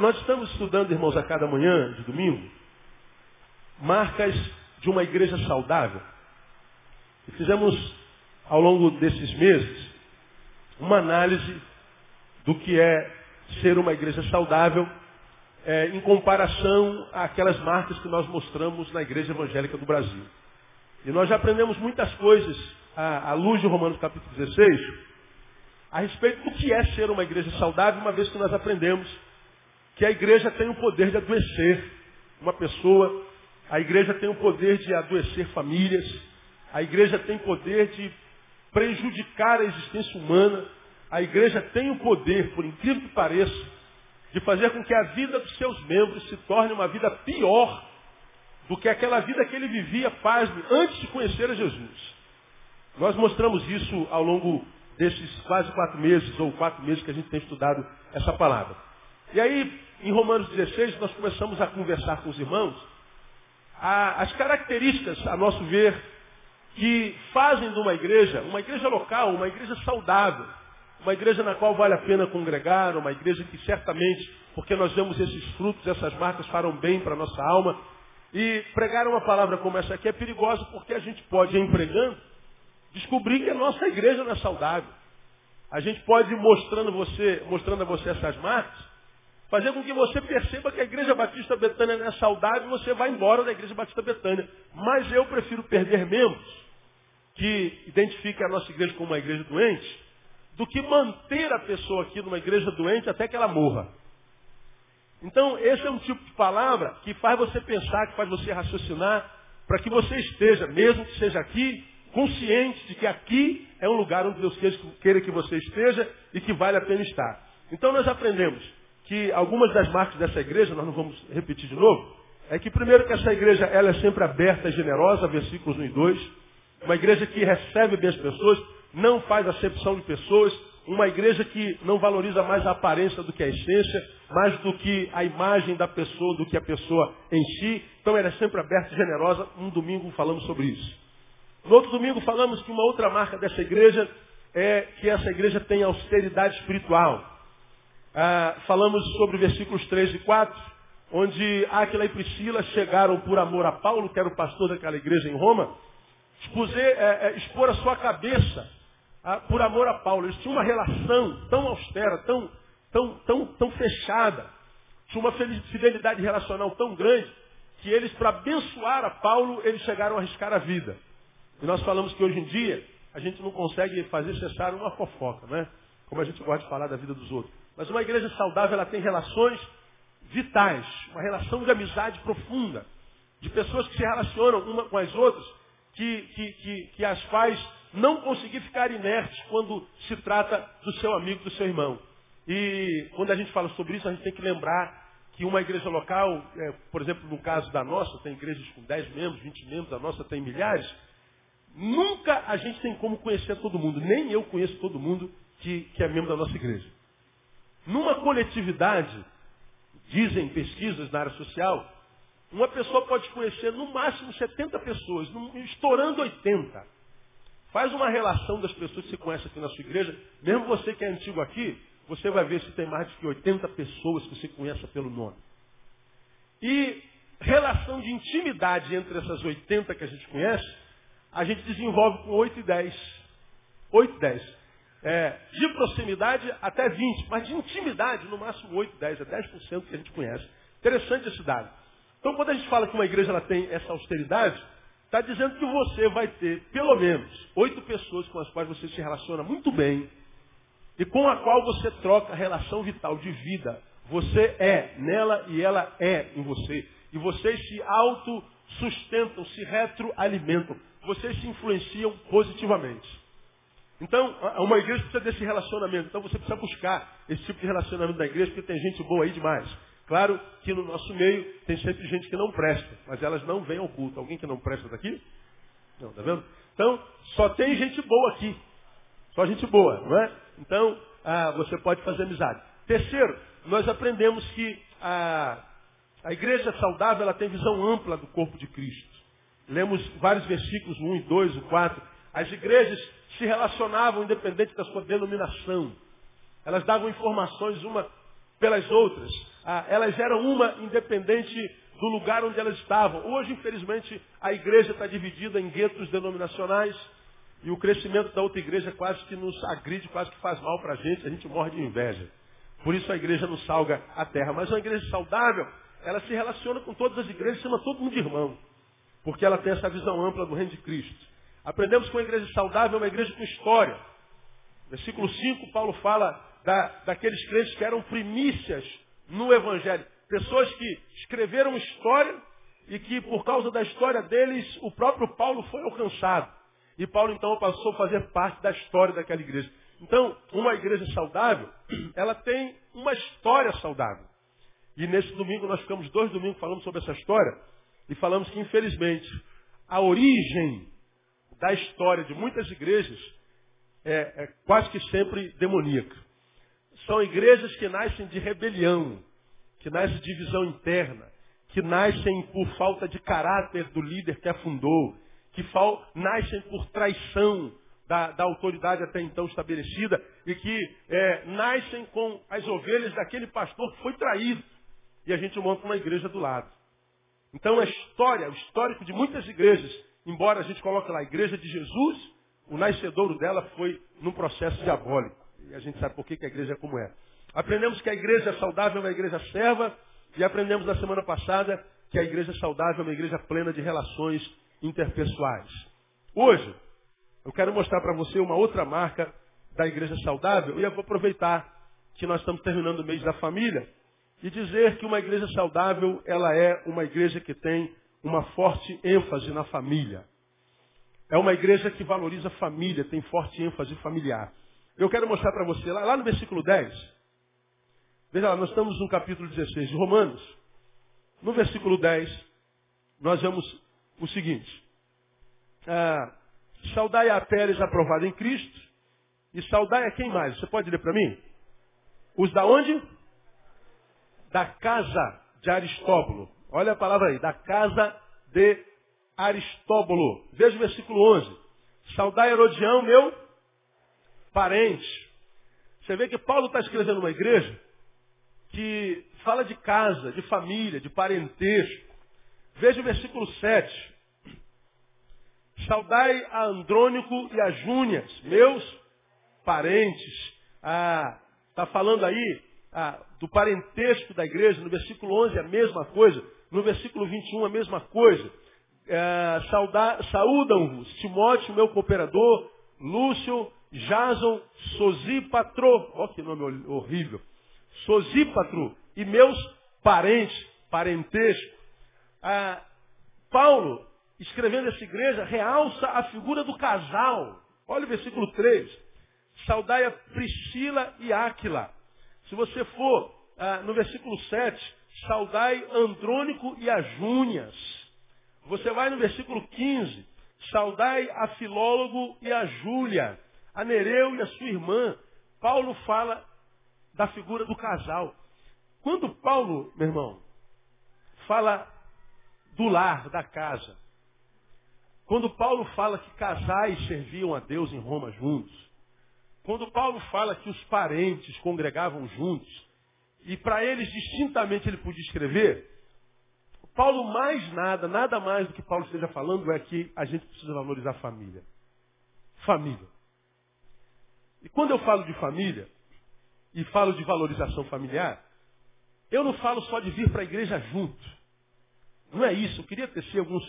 nós estamos estudando, irmãos, a cada manhã de domingo, marcas de uma igreja saudável. E fizemos, ao longo desses meses, uma análise do que é ser uma igreja saudável é, em comparação àquelas marcas que nós mostramos na igreja evangélica do Brasil. E nós já aprendemos muitas coisas à, à luz de Romanos capítulo 16 a respeito do que é ser uma igreja saudável, uma vez que nós aprendemos que a igreja tem o poder de adoecer uma pessoa, a igreja tem o poder de adoecer famílias, a igreja tem o poder de prejudicar a existência humana, a igreja tem o poder, por incrível que pareça, de fazer com que a vida dos seus membros se torne uma vida pior do que aquela vida que ele vivia, pasme, antes de conhecer a Jesus. Nós mostramos isso ao longo desses quase quatro meses, ou quatro meses que a gente tem estudado essa palavra. E aí, em Romanos 16, nós começamos a conversar com os irmãos as características, a nosso ver, que fazem de uma igreja, uma igreja local, uma igreja saudável, uma igreja na qual vale a pena congregar, uma igreja que certamente, porque nós vemos esses frutos, essas marcas farão bem para a nossa alma. E pregar uma palavra como essa aqui é perigosa porque a gente pode, em pregando, descobrir que a nossa igreja não é saudável. A gente pode, mostrando, você, mostrando a você essas marcas, fazer com que você perceba que a Igreja Batista Betânia não é saudável e você vai embora da Igreja Batista Betânia. Mas eu prefiro perder membros que identifiquem a nossa igreja como uma igreja doente, do que manter a pessoa aqui numa igreja doente até que ela morra. Então, esse é um tipo de palavra que faz você pensar, que faz você raciocinar, para que você esteja, mesmo que seja aqui, consciente de que aqui é um lugar onde Deus queira que você esteja e que vale a pena estar. Então, nós aprendemos que algumas das marcas dessa igreja, nós não vamos repetir de novo, é que primeiro que essa igreja ela é sempre aberta e generosa, versículos 1 e 2, uma igreja que recebe bem as pessoas, não faz acepção de pessoas, uma igreja que não valoriza mais a aparência do que a essência, mais do que a imagem da pessoa, do que a pessoa em si. Então ela é sempre aberta e generosa. Um domingo falamos sobre isso. No outro domingo falamos que uma outra marca dessa igreja é que essa igreja tem austeridade espiritual. Ah, falamos sobre versículos 3 e 4, onde Aquila e Priscila chegaram por amor a Paulo, que era o pastor daquela igreja em Roma, expuser, é, é, expor a sua cabeça por amor a Paulo. Eles tinham uma relação tão austera, tão, tão, tão, tão fechada, tinham uma fidelidade relacional tão grande, que eles, para abençoar a Paulo, eles chegaram a arriscar a vida. E nós falamos que hoje em dia, a gente não consegue fazer cessar uma fofoca, né? Como a gente gosta de falar da vida dos outros. Mas uma igreja saudável, ela tem relações vitais, uma relação de amizade profunda, de pessoas que se relacionam uma com as outras, que, que, que, que as faz não conseguir ficar inerte quando se trata do seu amigo, do seu irmão. E quando a gente fala sobre isso, a gente tem que lembrar que uma igreja local, é, por exemplo, no caso da nossa, tem igrejas com 10 membros, 20 membros, a nossa tem milhares, nunca a gente tem como conhecer todo mundo, nem eu conheço todo mundo que, que é membro da nossa igreja. Numa coletividade, dizem pesquisas na área social, uma pessoa pode conhecer no máximo 70 pessoas, estourando 80. Faz uma relação das pessoas que você conhece aqui na sua igreja. Mesmo você que é antigo aqui, você vai ver se tem mais de 80 pessoas que você conhece pelo nome. E relação de intimidade entre essas 80 que a gente conhece, a gente desenvolve com 8 e 10. 8 e 10. É, de proximidade até 20, mas de intimidade no máximo 8, 10, é 10% que a gente conhece. Interessante esse dado. Então quando a gente fala que uma igreja ela tem essa austeridade, Está dizendo que você vai ter, pelo menos, oito pessoas com as quais você se relaciona muito bem e com a qual você troca relação vital de vida. Você é nela e ela é em você. E vocês se autossustentam, se retroalimentam. Vocês se influenciam positivamente. Então, uma igreja precisa desse relacionamento. Então você precisa buscar esse tipo de relacionamento da igreja, porque tem gente boa aí demais. Claro que no nosso meio tem sempre gente que não presta, mas elas não vêm ao culto. Alguém que não presta daqui? Não, tá vendo? Então, só tem gente boa aqui. Só gente boa, não é? Então, ah, você pode fazer amizade. Terceiro, nós aprendemos que a, a igreja saudável ela tem visão ampla do corpo de Cristo. Lemos vários versículos, 1 e 2, o 4. As igrejas se relacionavam independente da sua denominação. Elas davam informações uma pelas outras. Ah, elas eram uma independente do lugar onde elas estavam. Hoje, infelizmente, a igreja está dividida em guetos denominacionais e o crescimento da outra igreja quase que nos agride, quase que faz mal para a gente, a gente morre de inveja. Por isso a igreja não salga a terra. Mas uma igreja saudável, ela se relaciona com todas as igrejas, chama todo mundo de irmão. Porque ela tem essa visão ampla do reino de Cristo. Aprendemos que uma igreja saudável é uma igreja com história. Versículo 5, Paulo fala da, daqueles crentes que eram primícias no Evangelho. Pessoas que escreveram história e que por causa da história deles, o próprio Paulo foi alcançado. E Paulo então passou a fazer parte da história daquela igreja. Então, uma igreja saudável, ela tem uma história saudável. E nesse domingo nós ficamos dois domingos falando sobre essa história e falamos que infelizmente a origem da história de muitas igrejas é, é quase que sempre demoníaca. São igrejas que nascem de rebelião, que nascem de divisão interna, que nascem por falta de caráter do líder que a fundou, que nascem por traição da, da, autoridade até então estabelecida e que é, nascem com as ovelhas daquele pastor que foi traído. E a gente monta uma igreja do lado. Então a história, o histórico de muitas igrejas, embora a gente coloque lá a igreja de Jesus, o nascedouro dela foi num processo diabólico. E a gente sabe por que, a igreja é como é. Aprendemos que a igreja saudável é uma igreja serva e aprendemos na semana passada que a igreja saudável é uma igreja plena de relações interpessoais. Hoje, eu quero mostrar para você uma outra marca da igreja saudável e eu vou aproveitar que nós estamos terminando o mês da família e dizer que uma igreja saudável, ela é uma igreja que tem uma forte ênfase na família. É uma igreja que valoriza a família, tem forte ênfase familiar. Eu quero mostrar para você, lá, lá, no versículo 10, veja lá, nós estamos no capítulo 16 de Romanos. No versículo 10, nós vemos o seguinte. Ah, saudai a Pérez aprovada em Cristo, e saudai a quem mais? Você pode ler para mim? Os da onde? Da casa de Aristóbulo. Olha a palavra aí, da casa de Aristóbulo. Veja o versículo 11. Saudai Herodião, meu parente. Você vê que Paulo está escrevendo uma igreja que fala de casa, de família, de parentesco. Veja o versículo 7. Saudai a Andrônico e a Júnias, meus parentes. Ah, está falando aí ah, do parentesco da igreja. No versículo 11 a mesma coisa. No versículo 21 a mesma coisa. Ah, Saudam-vos Timóteo, meu cooperador, Lúcio, Jason Sosípatro, olha que nome horrível, Sosípatro e meus parentes, parentesco. Ah, Paulo, escrevendo essa igreja, realça a figura do casal. Olha o versículo 3. Saudai a Priscila e Áquila. Se você for ah, no versículo 7, saudai Andrônico e Ajúnias. Você vai no versículo 15, saudai a Filólogo e a Júlia a Nereu e a sua irmã. Paulo fala da figura do casal. Quando Paulo, meu irmão, fala do lar, da casa, quando Paulo fala que casais serviam a Deus em Roma juntos, quando Paulo fala que os parentes congregavam juntos, e para eles distintamente ele podia escrever, Paulo mais nada, nada mais do que Paulo esteja falando é que a gente precisa valorizar a família. Família. E quando eu falo de família, e falo de valorização familiar, eu não falo só de vir para a igreja junto. Não é isso. Eu queria tecer alguns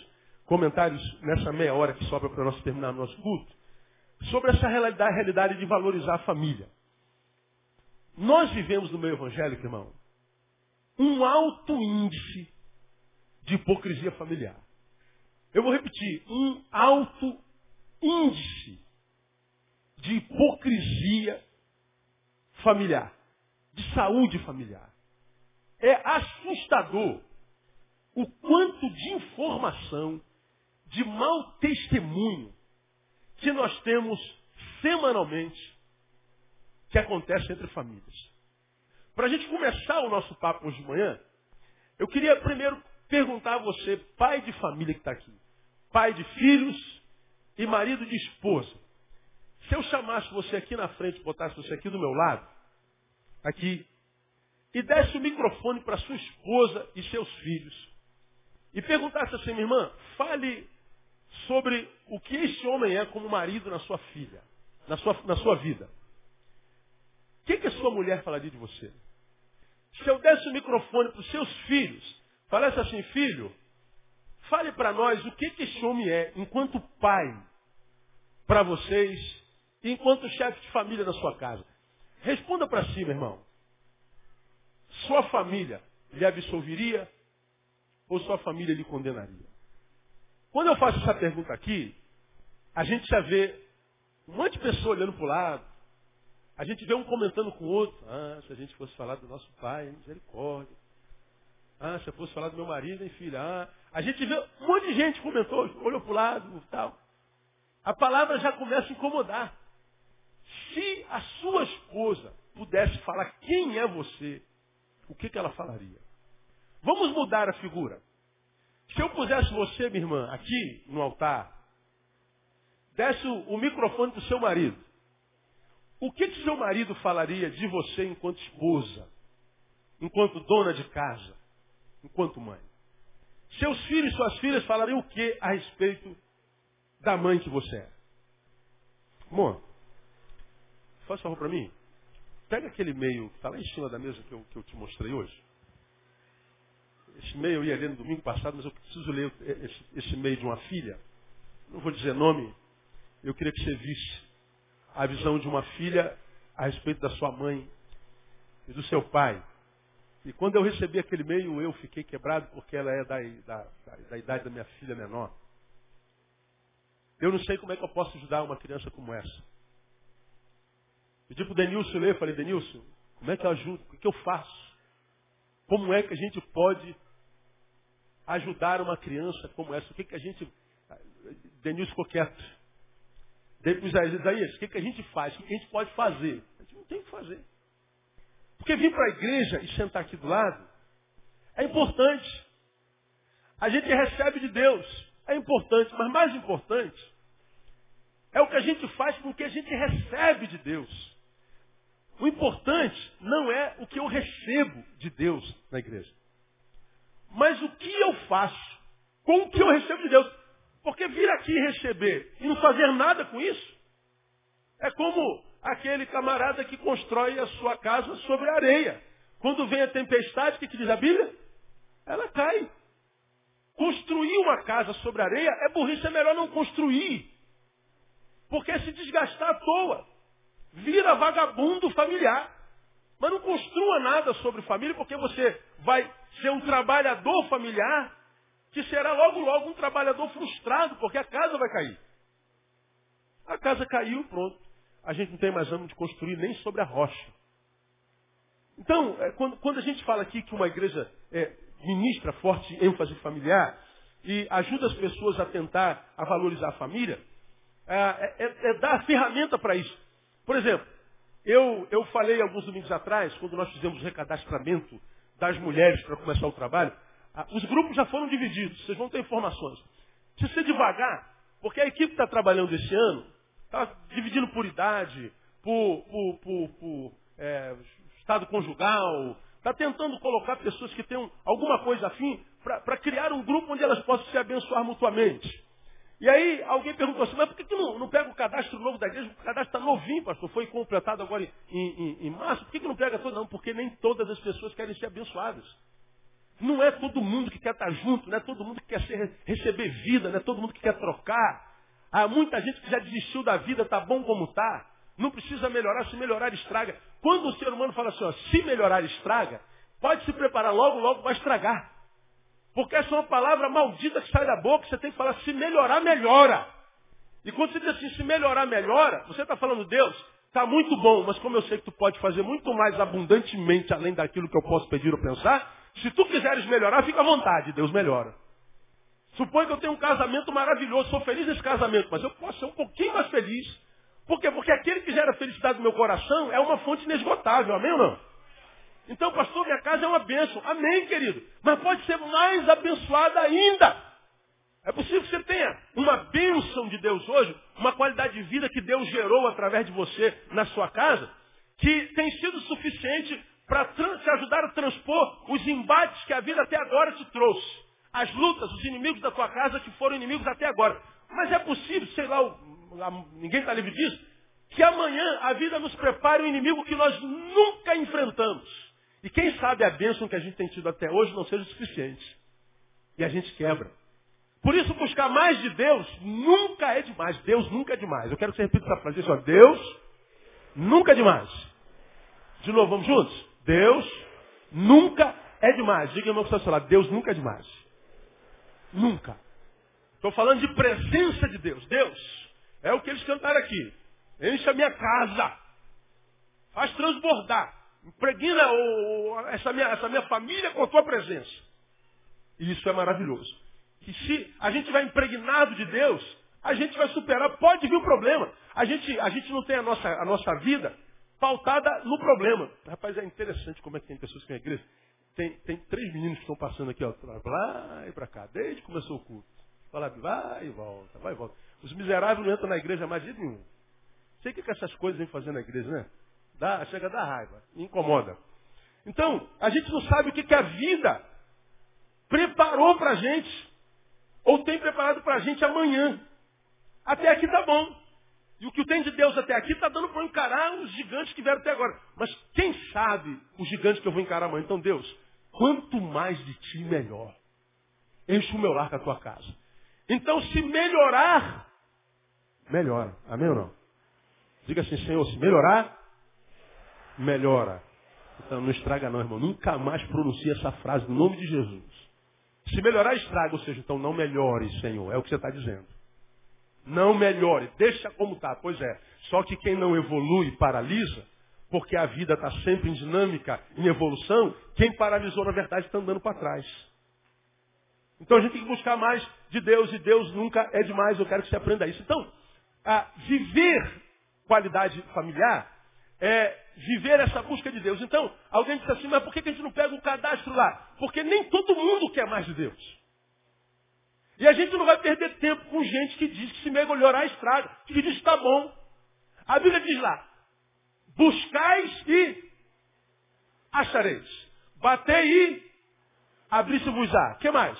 comentários nessa meia hora que sobra para nós terminar o nosso culto, sobre essa realidade de valorizar a família. Nós vivemos no meio evangélico, irmão, um alto índice de hipocrisia familiar. Eu vou repetir, um alto índice de hipocrisia familiar, de saúde familiar. É assustador o quanto de informação, de mau testemunho que nós temos semanalmente que acontece entre famílias. Para a gente começar o nosso papo hoje de manhã, eu queria primeiro perguntar a você, pai de família que está aqui, pai de filhos e marido de esposa, se eu chamasse você aqui na frente, botasse você aqui do meu lado, aqui, e desse o microfone para sua esposa e seus filhos e perguntasse assim, minha irmã, fale sobre o que esse homem é como marido na sua filha, na sua, na sua vida. Que, que a sua mulher falaria de você? Se eu desse o microfone para os seus filhos, falasse assim, filho, fale para nós o que, que esse homem é enquanto pai para vocês e enquanto chefe de família na sua casa. Responda para si, meu irmão. Sua família lhe absolveria ou sua família lhe condenaria? Quando eu faço essa pergunta aqui, a gente já vê um monte de pessoa olhando para o lado. A gente vê um comentando com o outro. Ah, se a gente fosse falar do nosso pai, misericórdia. Ah, se eu fosse falar do meu marido, hein, filha. Ah, a gente vê um monte de gente comentou, olhou para o lado tal. A palavra já começa a incomodar. Se a sua esposa pudesse falar quem é você, o que, que ela falaria? Vamos mudar a figura. Se eu pusesse você, minha irmã, aqui no altar, desse o microfone para o seu marido, o que, que seu marido falaria de você enquanto esposa, enquanto dona de casa, enquanto mãe? Seus filhos e suas filhas falariam o que a respeito da mãe que você é? Amor, faz favor para mim. Pega aquele e-mail que está lá em cima da mesa que eu, que eu te mostrei hoje. Esse e-mail eu ia ler no domingo passado, mas eu preciso ler esse, esse e-mail de uma filha. Não vou dizer nome. Eu queria que você visse a visão de uma filha a respeito da sua mãe e do seu pai. E quando eu recebi aquele e-mail, eu fiquei quebrado porque ela é da, da, da, da idade da minha filha menor. Eu não sei como é que eu posso ajudar uma criança como essa. Pedi para o Denilson ler, falei, Denilson, como é que eu ajudo? O que eu faço? Como é que a gente pode ajudar uma criança como essa? O que, que a gente. Denilson ficou quieto. Dei para Isaías, o que, que a gente faz? O que a gente pode fazer? A gente não tem o que fazer. Porque vir para a igreja e sentar aqui do lado é importante. A gente recebe de Deus. É importante, mas mais importante é o que a gente faz com o que a gente recebe de Deus. O importante não é o que eu recebo de Deus na igreja. Mas o que eu faço com o que eu recebo de Deus? Porque vir aqui receber e não fazer nada com isso é como aquele camarada que constrói a sua casa sobre areia. Quando vem a tempestade, o que, que diz a Bíblia? Ela cai. Construir uma casa sobre areia é burrice, é melhor não construir. Porque é se desgastar à toa. Vira vagabundo familiar. Mas não construa nada sobre família, porque você vai ser um trabalhador familiar que será logo, logo um trabalhador frustrado, porque a casa vai cair. A casa caiu, pronto. A gente não tem mais ânimo de construir nem sobre a rocha. Então, é, quando, quando, a gente fala aqui que uma igreja é, ministra forte ênfase familiar e ajuda as pessoas a tentar a valorizar a família, é, é, é, dar a ferramenta para isso. Por exemplo, eu, eu falei alguns domingos atrás, quando nós fizemos o recadastramento das mulheres para começar o trabalho, os grupos já foram divididos, vocês vão ter informações. Precisa ser devagar, porque a equipe está trabalhando esse ano está dividindo por idade, por, por, por, por é, estado conjugal, está tentando colocar pessoas que tenham alguma coisa afim para criar um grupo onde elas possam se abençoar mutuamente. E aí alguém perguntou assim, mas por que, que não, não, pega o cadastro novo da igreja? O cadastro está novinho, pastor, foi completado agora em, em, em março. Por que, que não pega todo? Não, porque nem todas as pessoas querem ser abençoadas. Não é todo mundo que quer estar junto, não é todo mundo que quer ser, receber vida, não é todo mundo que quer trocar. Há muita gente que já desistiu da vida, está bom como está. Não precisa melhorar, se melhorar estraga. Quando o ser humano fala assim, ó, se melhorar estraga, pode se preparar logo, logo vai estragar. Porque essa é uma palavra maldita que sai da boca, você tem que falar, se melhorar, melhora. E quando você diz assim, se melhorar, melhora, você está falando, Deus, está muito bom, mas como eu sei que tu pode fazer muito mais abundantemente além daquilo que eu posso pedir ou pensar, se tu quiseres melhorar, fica à vontade, Deus melhora. Supõe que eu tenho um casamento maravilhoso, sou feliz nesse casamento, mas eu posso ser um pouquinho mais feliz. Por quê? Porque aquele que gera felicidade no meu coração é uma fonte inesgotável, amém ou não? Então, pastor, minha casa é uma bênção. Amém, querido. Mas pode ser mais abençoada ainda. É possível que você tenha uma bênção de Deus hoje, uma qualidade de vida que Deus gerou através de você na sua casa, que tem sido suficiente para te ajudar a transpor os embates que a vida até agora te trouxe. As lutas, os inimigos da tua casa que foram inimigos até agora. Mas é possível, sei lá, ninguém está livre disso, que amanhã a vida nos prepare um inimigo que nós nunca enfrentamos. E quem sabe a bênção que a gente tem tido até hoje não seja o suficiente. E a gente quebra. Por isso, buscar mais de Deus nunca é demais. Deus nunca é demais. Eu quero que você repita essa frase. Deus nunca é demais. De novo, vamos juntos? Deus nunca é demais. Diga, irmão, que está falando. Deus nunca é demais. Nunca. Estou falando de presença de Deus. Deus é o que eles cantaram aqui. Enche a minha casa. Faz transbordar. Impregna essa, minha, essa minha família com a tua presença. E isso é maravilhoso. E se a gente vai impregnado de Deus, a gente vai superar. Pode vir o problema. A gente, a gente não tem a nossa, a nossa vida pautada no problema. Rapaz, é interessante como é que tem pessoas que na igreja. Tem, tem três meninos que estão passando aqui, ó, lá e para cá, desde que começou o culto. Fala, vai e volta, vai e volta. Os miseráveis não entram na igreja mais de nenhum. Sei o que, que essas coisas vêm fazendo na igreja, né? Dá, chega a dar raiva, incomoda. Então, a gente não sabe o que, que a vida preparou para a gente, ou tem preparado para a gente amanhã. Até aqui tá bom. E o que tem de Deus até aqui está dando para encarar os gigantes que vieram até agora. Mas quem sabe os gigantes que eu vou encarar amanhã? Então, Deus, quanto mais de ti, melhor. Enche o meu lar com a tua casa. Então, se melhorar, melhora. Amém ou não? Diga assim, Senhor, se melhorar, melhora. Então não estraga não, irmão. Nunca mais pronuncie essa frase no nome de Jesus. Se melhorar, estraga. Ou seja, então não melhore, Senhor. É o que você está dizendo. Não melhore. Deixa como está. Pois é. Só que quem não evolui paralisa, porque a vida está sempre em dinâmica, em evolução, quem paralisou, na verdade, está andando para trás. Então a gente tem que buscar mais de Deus, e Deus nunca é demais. Eu quero que você aprenda isso. Então, viver qualidade familiar é viver essa busca de Deus. Então, alguém disse assim, mas por que a gente não pega o cadastro lá? Porque nem todo mundo quer mais de Deus. E a gente não vai perder tempo com gente que diz que se melhorar estraga, que diz que está bom. A Bíblia diz lá, buscais e achareis. Batei e abri-se-vos-á. O que mais?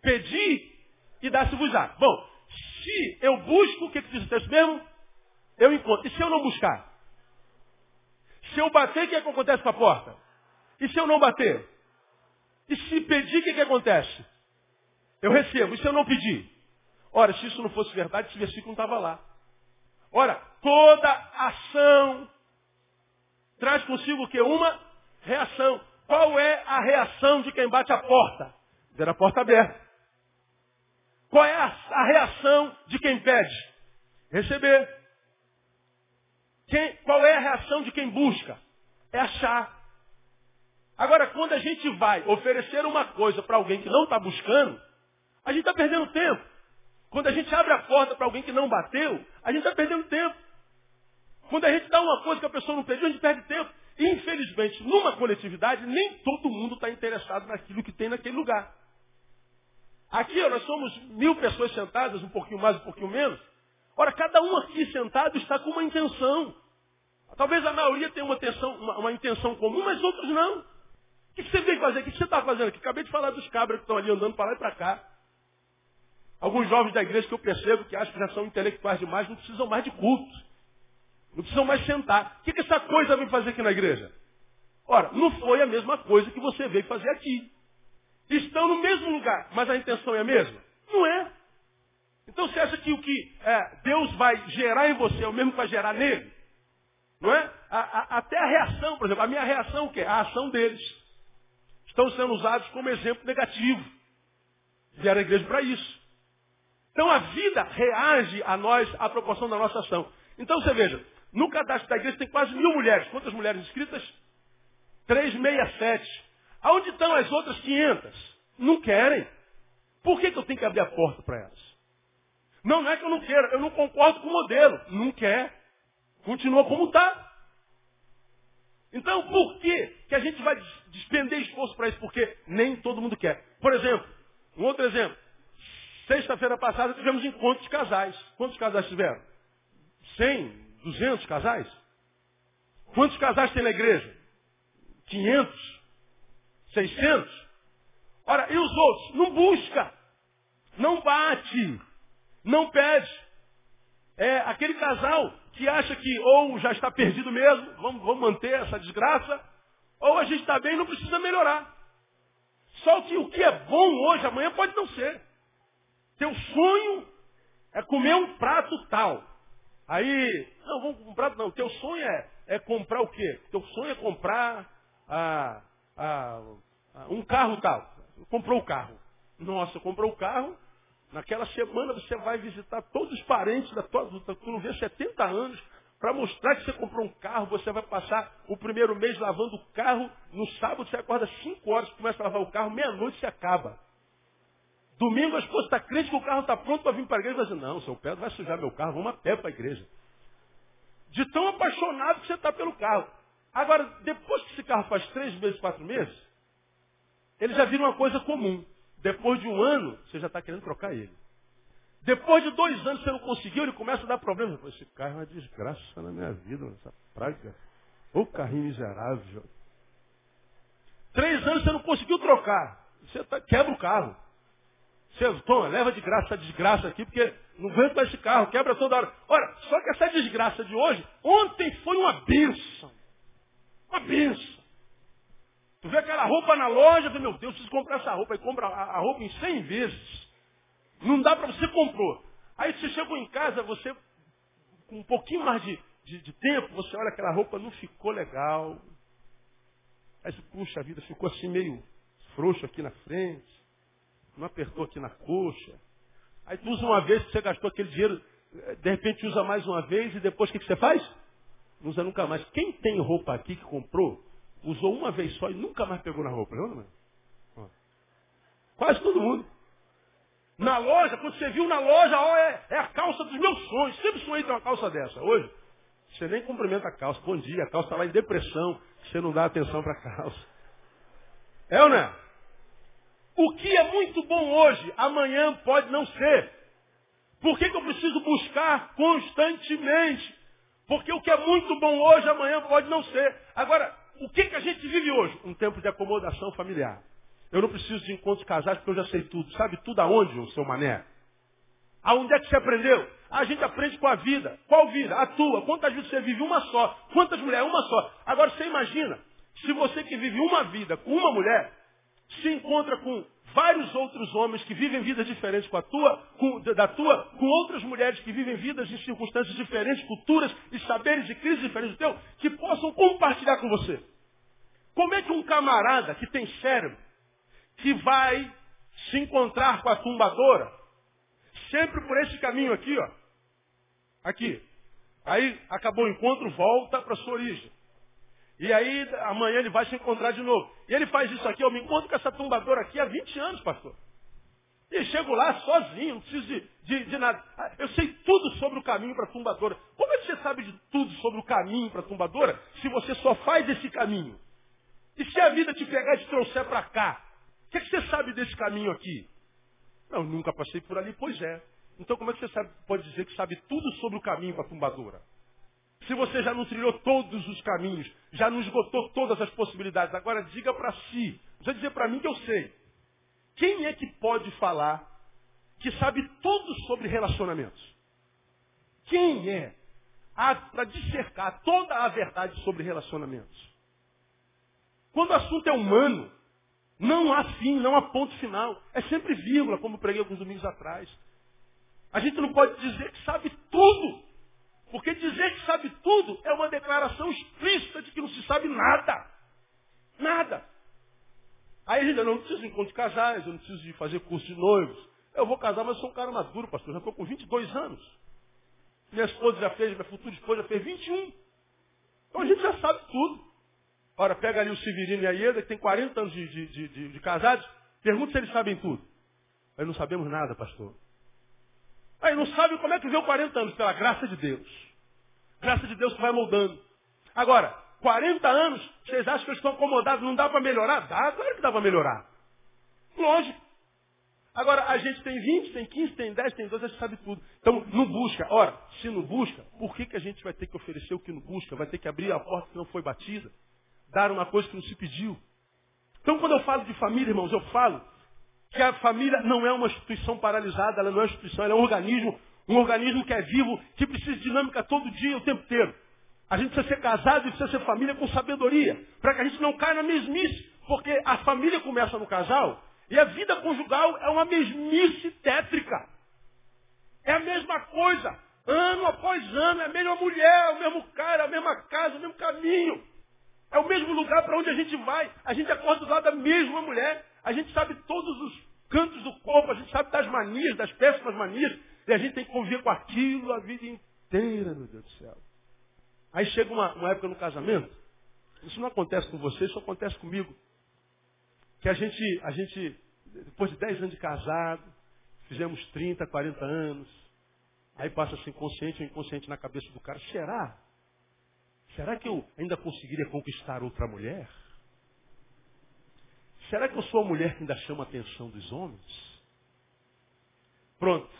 Pedi e dá-se-vos-á. Bom, se eu busco, o que, que diz o texto mesmo? Eu encontro. E se eu não buscar? Se eu bater, o que, é que acontece com a porta? E se eu não bater? E se pedir, o que, é que acontece? Eu recebo. E se eu não pedir? Ora, se isso não fosse verdade, esse versículo não estava lá. Ora, toda ação traz consigo o que? Uma reação. Qual é a reação de quem bate a porta? Ver a porta aberta. Qual é a, reação de quem pede? Receber. Quem, qual é a reação de quem busca? É achar. Agora, quando a gente vai oferecer uma coisa para alguém que não está buscando, a gente está perdendo tempo. Quando a gente abre a porta para alguém que não bateu, a gente está perdendo tempo. Quando a gente dá uma coisa que a pessoa não pediu, a gente perde tempo. E, infelizmente, numa coletividade, nem todo mundo está interessado naquilo que tem naquele lugar. Aqui ó, nós somos mil pessoas sentadas, um pouquinho mais, um pouquinho menos. Ora, cada um aqui sentado está com uma intenção. Talvez a maioria tenha uma, intenção, uma, uma intenção comum, mas outros não. O que você veio fazer? O que você está fazendo aqui? Acabei de falar dos cabras que estão ali andando para lá e para cá. Alguns jovens da igreja que eu percebo que acham que já são intelectuais demais, não precisam mais de culto. Não precisam mais sentar. O que, que essa coisa vem fazer aqui na igreja? Ora, não foi a mesma coisa que você veio fazer aqui. Estão no mesmo lugar, mas a intenção é a mesma? Não é. Então você acha que o que é, Deus vai gerar em você é o mesmo que vai gerar nele? Não é? A, a, até a reação, por exemplo, a minha reação o quê? A ação deles. Estão sendo usados como exemplo negativo. Vieram à igreja para isso. Então a vida reage a nós à proporção da nossa ação. Então você veja, no cadastro da igreja tem quase mil mulheres. Quantas mulheres inscritas? 367. Aonde estão as outras 500? Não querem. Por que, que eu tenho que abrir a porta para elas? Não, não é que eu não quero, eu não concordo com o modelo. Não quer. Continua como está. Então, por que, que a gente vai despender esforço para isso? Porque nem todo mundo quer. Por exemplo, um outro exemplo. Sexta-feira passada tivemos encontros de casais. Quantos casais tiveram? 100, 200 casais? Quantos casais tem na igreja? 500, 600. Ora, e os outros? Não busca, não bate, não pede. É aquele casal que acha que ou já está perdido mesmo, vamos, vamos manter essa desgraça, ou a gente está bem e não precisa melhorar. Só que o que é bom hoje, amanhã pode não ser. Teu sonho é comer um prato tal. Aí, não, vamos comprar um prato não. Teu sonho é, é comprar o quê? Teu sonho é comprar ah, ah, um carro tal. Comprou o carro. Nossa, comprou o carro. Naquela semana você vai visitar todos os parentes da tua, tu não vê 70 anos, para mostrar que você comprou um carro, você vai passar o primeiro mês lavando o carro, no sábado você acorda 5 horas, começa a lavar o carro, meia-noite você acaba. Domingo a esposa está crente que o carro está pronto para vir para a igreja, dizer, não, seu Pedro vai sujar meu carro, vamos a pé para a igreja. De tão apaixonado que você está pelo carro. Agora, depois que esse carro faz três meses, quatro meses, ele já vira uma coisa comum. Depois de um ano, você já está querendo trocar ele. Depois de dois anos você não conseguiu, ele começa a dar problemas. Esse carro é uma desgraça na minha vida, essa praga. Ô carrinho miserável. Três anos você não conseguiu trocar. Você tá, quebra o carro. Você, toma, leva de graça essa desgraça aqui, porque não aguento esse carro, quebra toda hora. Ora, só que essa desgraça de hoje, ontem foi uma bênção. Uma bênção. Tu vê aquela roupa na loja, tu, meu Deus, preciso comprar essa roupa. E compra a, roupa em 100 vezes. Não dá para você comprou. Aí você chegou em casa, você, com um pouquinho mais de, de, de tempo, você olha aquela roupa, não ficou legal. Aí você, puxa, vida ficou assim meio frouxo aqui na frente. Não apertou aqui na coxa. Aí tu usa uma vez que você gastou aquele dinheiro, de repente usa mais uma vez e depois o que, que você faz? Não usa nunca mais. Quem tem roupa aqui que comprou, usou uma vez só e nunca mais pegou na roupa, não, não? Quase todo mundo. Na loja, quando você viu na loja, ó, é, é, a calça dos meus sonhos. Sempre sonhei ter uma calça dessa. Hoje, você nem cumprimenta a calça. Bom dia, a calça está lá em depressão. Você não dá atenção para a calça. É ou não é? O que é muito bom hoje, amanhã pode não ser. Por que, que eu preciso buscar constantemente? Porque o que é muito bom hoje, amanhã pode não ser. Agora, o que, que a gente vive hoje? Um tempo de acomodação familiar. Eu não preciso de encontros casados porque eu já sei tudo. Sabe tudo aonde, o seu mané? Aonde é que você aprendeu? A gente aprende com a vida. Qual vida? A tua. Quantas vezes você vive uma só? Quantas mulheres? Uma só. Agora você imagina, se você que vive uma vida com uma mulher, se encontra com vários outros homens que vivem vidas diferentes com a tua, com, da tua, com outras mulheres que vivem vidas em circunstâncias diferentes, culturas e saberes e crises diferentes do teu, que possam compartilhar com você. Como é que um camarada que tem cérebro, que vai se encontrar com a tumbadora, sempre por esse caminho aqui, ó, aqui, aí acabou o encontro, volta para sua origem. E aí amanhã ele vai se encontrar de novo. E ele faz isso aqui, eu me encontro com essa tumbadora aqui há 20 anos, pastor. E chego lá sozinho, não preciso de, de, de nada. Ah, eu sei tudo sobre o caminho para a tumbadora. Como é que você sabe de tudo sobre o caminho para a tumbadora se você só faz esse caminho? E se a vida te pegar e te trouxer para cá? O que, é que você sabe desse caminho aqui? Não, nunca passei por ali, pois é. Então como é que você sabe, pode dizer que sabe tudo sobre o caminho para a tumbadora? Se você já não trilhou todos os caminhos, já não esgotou todas as possibilidades, agora diga para si, já dizer para mim que eu sei. Quem é que pode falar que sabe tudo sobre relacionamentos? Quem é para dissertar toda a verdade sobre relacionamentos? Quando o assunto é humano, não há fim, não há ponto final. É sempre vírgula, como preguei alguns domingos atrás. A gente não pode dizer que sabe tudo. Porque dizer que sabe tudo é uma declaração explícita de que não se sabe nada. Nada. Aí a gente não preciso de encontro de casais, eu não preciso de fazer curso de noivos. Eu vou casar, mas sou um cara maduro, pastor. Eu já estou com 22 anos. Minha esposa já fez, minha futura esposa já fez 21. Então a gente já sabe tudo. Ora, pega ali o Severino e a Ieda, que tem 40 anos de, de, de, de casados, pergunta se eles sabem tudo. Aí não sabemos nada, pastor. Aí não sabe como é que viveu 40 anos, pela graça de Deus. Graça de Deus que vai moldando. Agora, 40 anos, vocês acham que eu estou acomodados, não dá para melhorar? Dá, claro que dá para melhorar. Lógico. Agora, a gente tem 20, tem 15, tem 10, tem 12, a gente sabe tudo. Então, não busca. Ora, se não busca, por que, que a gente vai ter que oferecer o que não busca? Vai ter que abrir a porta que não foi batida? dar uma coisa que não se pediu. Então, quando eu falo de família, irmãos, eu falo que a família não é uma instituição paralisada, ela não é uma instituição, ela é um organismo, um organismo que é vivo, que precisa de dinâmica todo dia, o tempo inteiro. A gente precisa ser casado e precisa ser família com sabedoria, para que a gente não caia na mesmice, porque a família começa no casal e a vida conjugal é uma mesmice tétrica. É a mesma coisa, ano após ano, é a mesma mulher, o mesmo cara, a mesma casa, o mesmo caminho. É o mesmo lugar para onde a gente vai. A gente acorda do lado da mesma mulher. A gente sabe todos os cantos do corpo, a gente sabe das manias, das péssimas manias. E a gente tem que conviver com aquilo a vida inteira, meu Deus do céu. Aí chega uma, uma época no casamento, isso não acontece com você, isso acontece comigo. Que a gente, a gente, depois de 10 anos de casado, fizemos 30, 40 anos, aí passa assim, consciente ou inconsciente na cabeça do cara, será? Será que eu ainda conseguiria conquistar outra mulher? Será que eu sou a mulher que ainda chama a atenção dos homens? Pronto.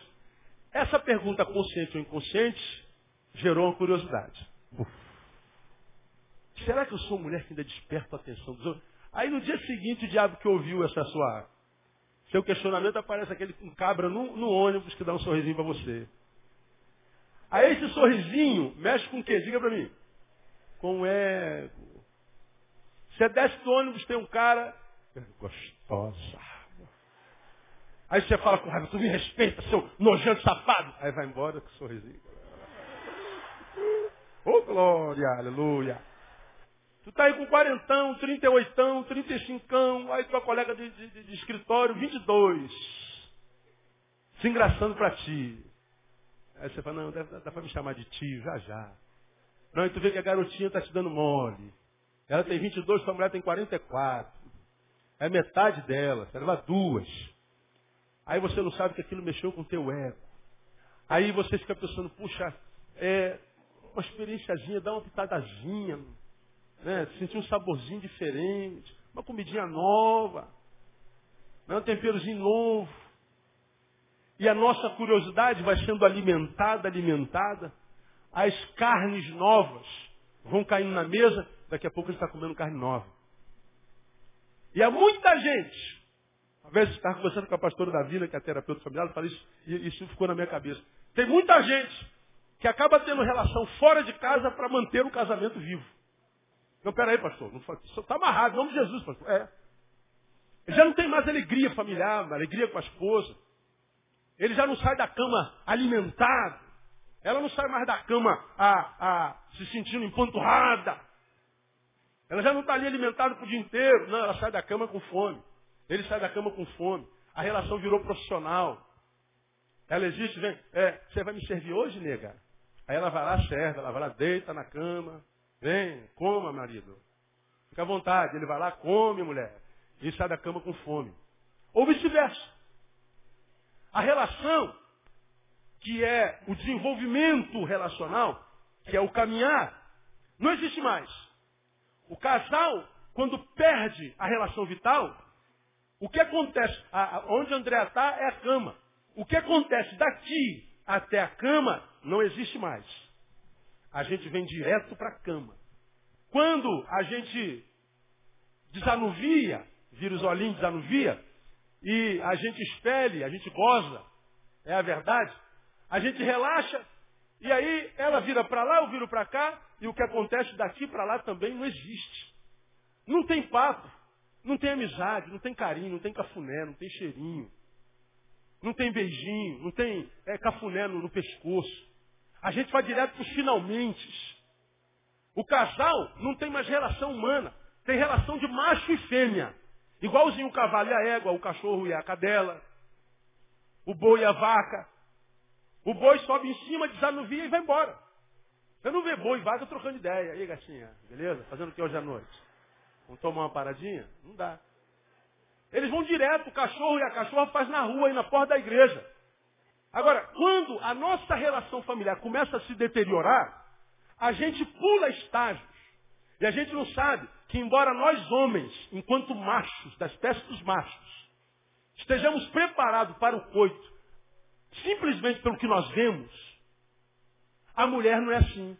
Essa pergunta consciente ou inconsciente gerou uma curiosidade. Uf. Será que eu sou a mulher que ainda desperta a atenção dos homens? Aí no dia seguinte o diabo que ouviu essa sua seu questionamento aparece aquele um cabra no, no ônibus que dá um sorrisinho para você. Aí esse sorrisinho mexe com o quê? Diga para mim com ego. Você desce do ônibus, tem um cara, gostosa. Aí você fala com raiva, tu me respeita, seu nojento safado. Aí vai embora com sorrisinho. Ô oh, glória, aleluia. Tu tá aí com quarentão, trinta e oitão, trinta e cincão, aí tua colega de, de, de escritório, vinte e dois. Se engraçando para ti. Aí você fala, não, dá, dá para me chamar de tio, já já. Não, e tu vê que a garotinha está te dando mole. Ela tem 22, sua mulher tem 44. É metade dela, você leva duas. Aí você não sabe que aquilo mexeu com o teu ego. Aí você fica pensando, puxa, é uma experiênciazinha, dá uma pitadazinha, né? sentir um saborzinho diferente, uma comidinha nova, né? um temperozinho novo. E a nossa curiosidade vai sendo alimentada, alimentada as carnes novas vão caindo na mesa, daqui a pouco ele está comendo carne nova. E há muita gente, às vezes estava conversando com a pastora da vila, que é terapeuta familiar, ela falou isso, e isso ficou na minha cabeça. Tem muita gente que acaba tendo relação fora de casa para manter o casamento vivo. Não, peraí, pastor, não está amarrado, em nome de Jesus, pastor. É. Ele já não tem mais alegria familiar, alegria com a esposa. Ele já não sai da cama alimentado. Ela não sai mais da cama a, a, se sentindo empanturrada. Ela já não está ali alimentada o dia inteiro. Não, ela sai da cama com fome. Ele sai da cama com fome. A relação virou profissional. Ela existe, vem, é, você vai me servir hoje, nega? Aí ela vai lá, serve, ela vai lá, deita na cama. Vem, coma, marido. Fica à vontade. Ele vai lá, come, mulher. E sai da cama com fome. Ou vice-versa. A relação que é o desenvolvimento relacional, que é o caminhar, não existe mais. O casal, quando perde a relação vital, o que acontece? A, onde André está é a cama. O que acontece daqui até a cama não existe mais. A gente vem direto para a cama. Quando a gente desanuvia, vira os olhinhos, desanuvia, e a gente espelha, a gente goza, é a verdade, a gente relaxa, e aí ela vira para lá, eu viro para cá, e o que acontece daqui para lá também não existe. Não tem papo, não tem amizade, não tem carinho, não tem cafuné, não tem cheirinho. Não tem beijinho, não tem é, cafuné no, no pescoço. A gente vai direto para os finalmente. O casal não tem mais relação humana. Tem relação de macho e fêmea. Igualzinho o cavalo e a égua, o cachorro e a cadela, o boi e a vaca. O boi sobe em cima, desanuvia e vai embora. Você não vê boi vaca trocando ideia. Aí, gatinha, beleza? Fazendo o que hoje à noite? Vamos tomar uma paradinha? Não dá. Eles vão direto, o cachorro e a cachorra faz na rua e na porta da igreja. Agora, quando a nossa relação familiar começa a se deteriorar, a gente pula estágios. E a gente não sabe que embora nós homens, enquanto machos, da espécie dos machos, estejamos preparados para o coito, simplesmente pelo que nós vemos, a mulher não é assim.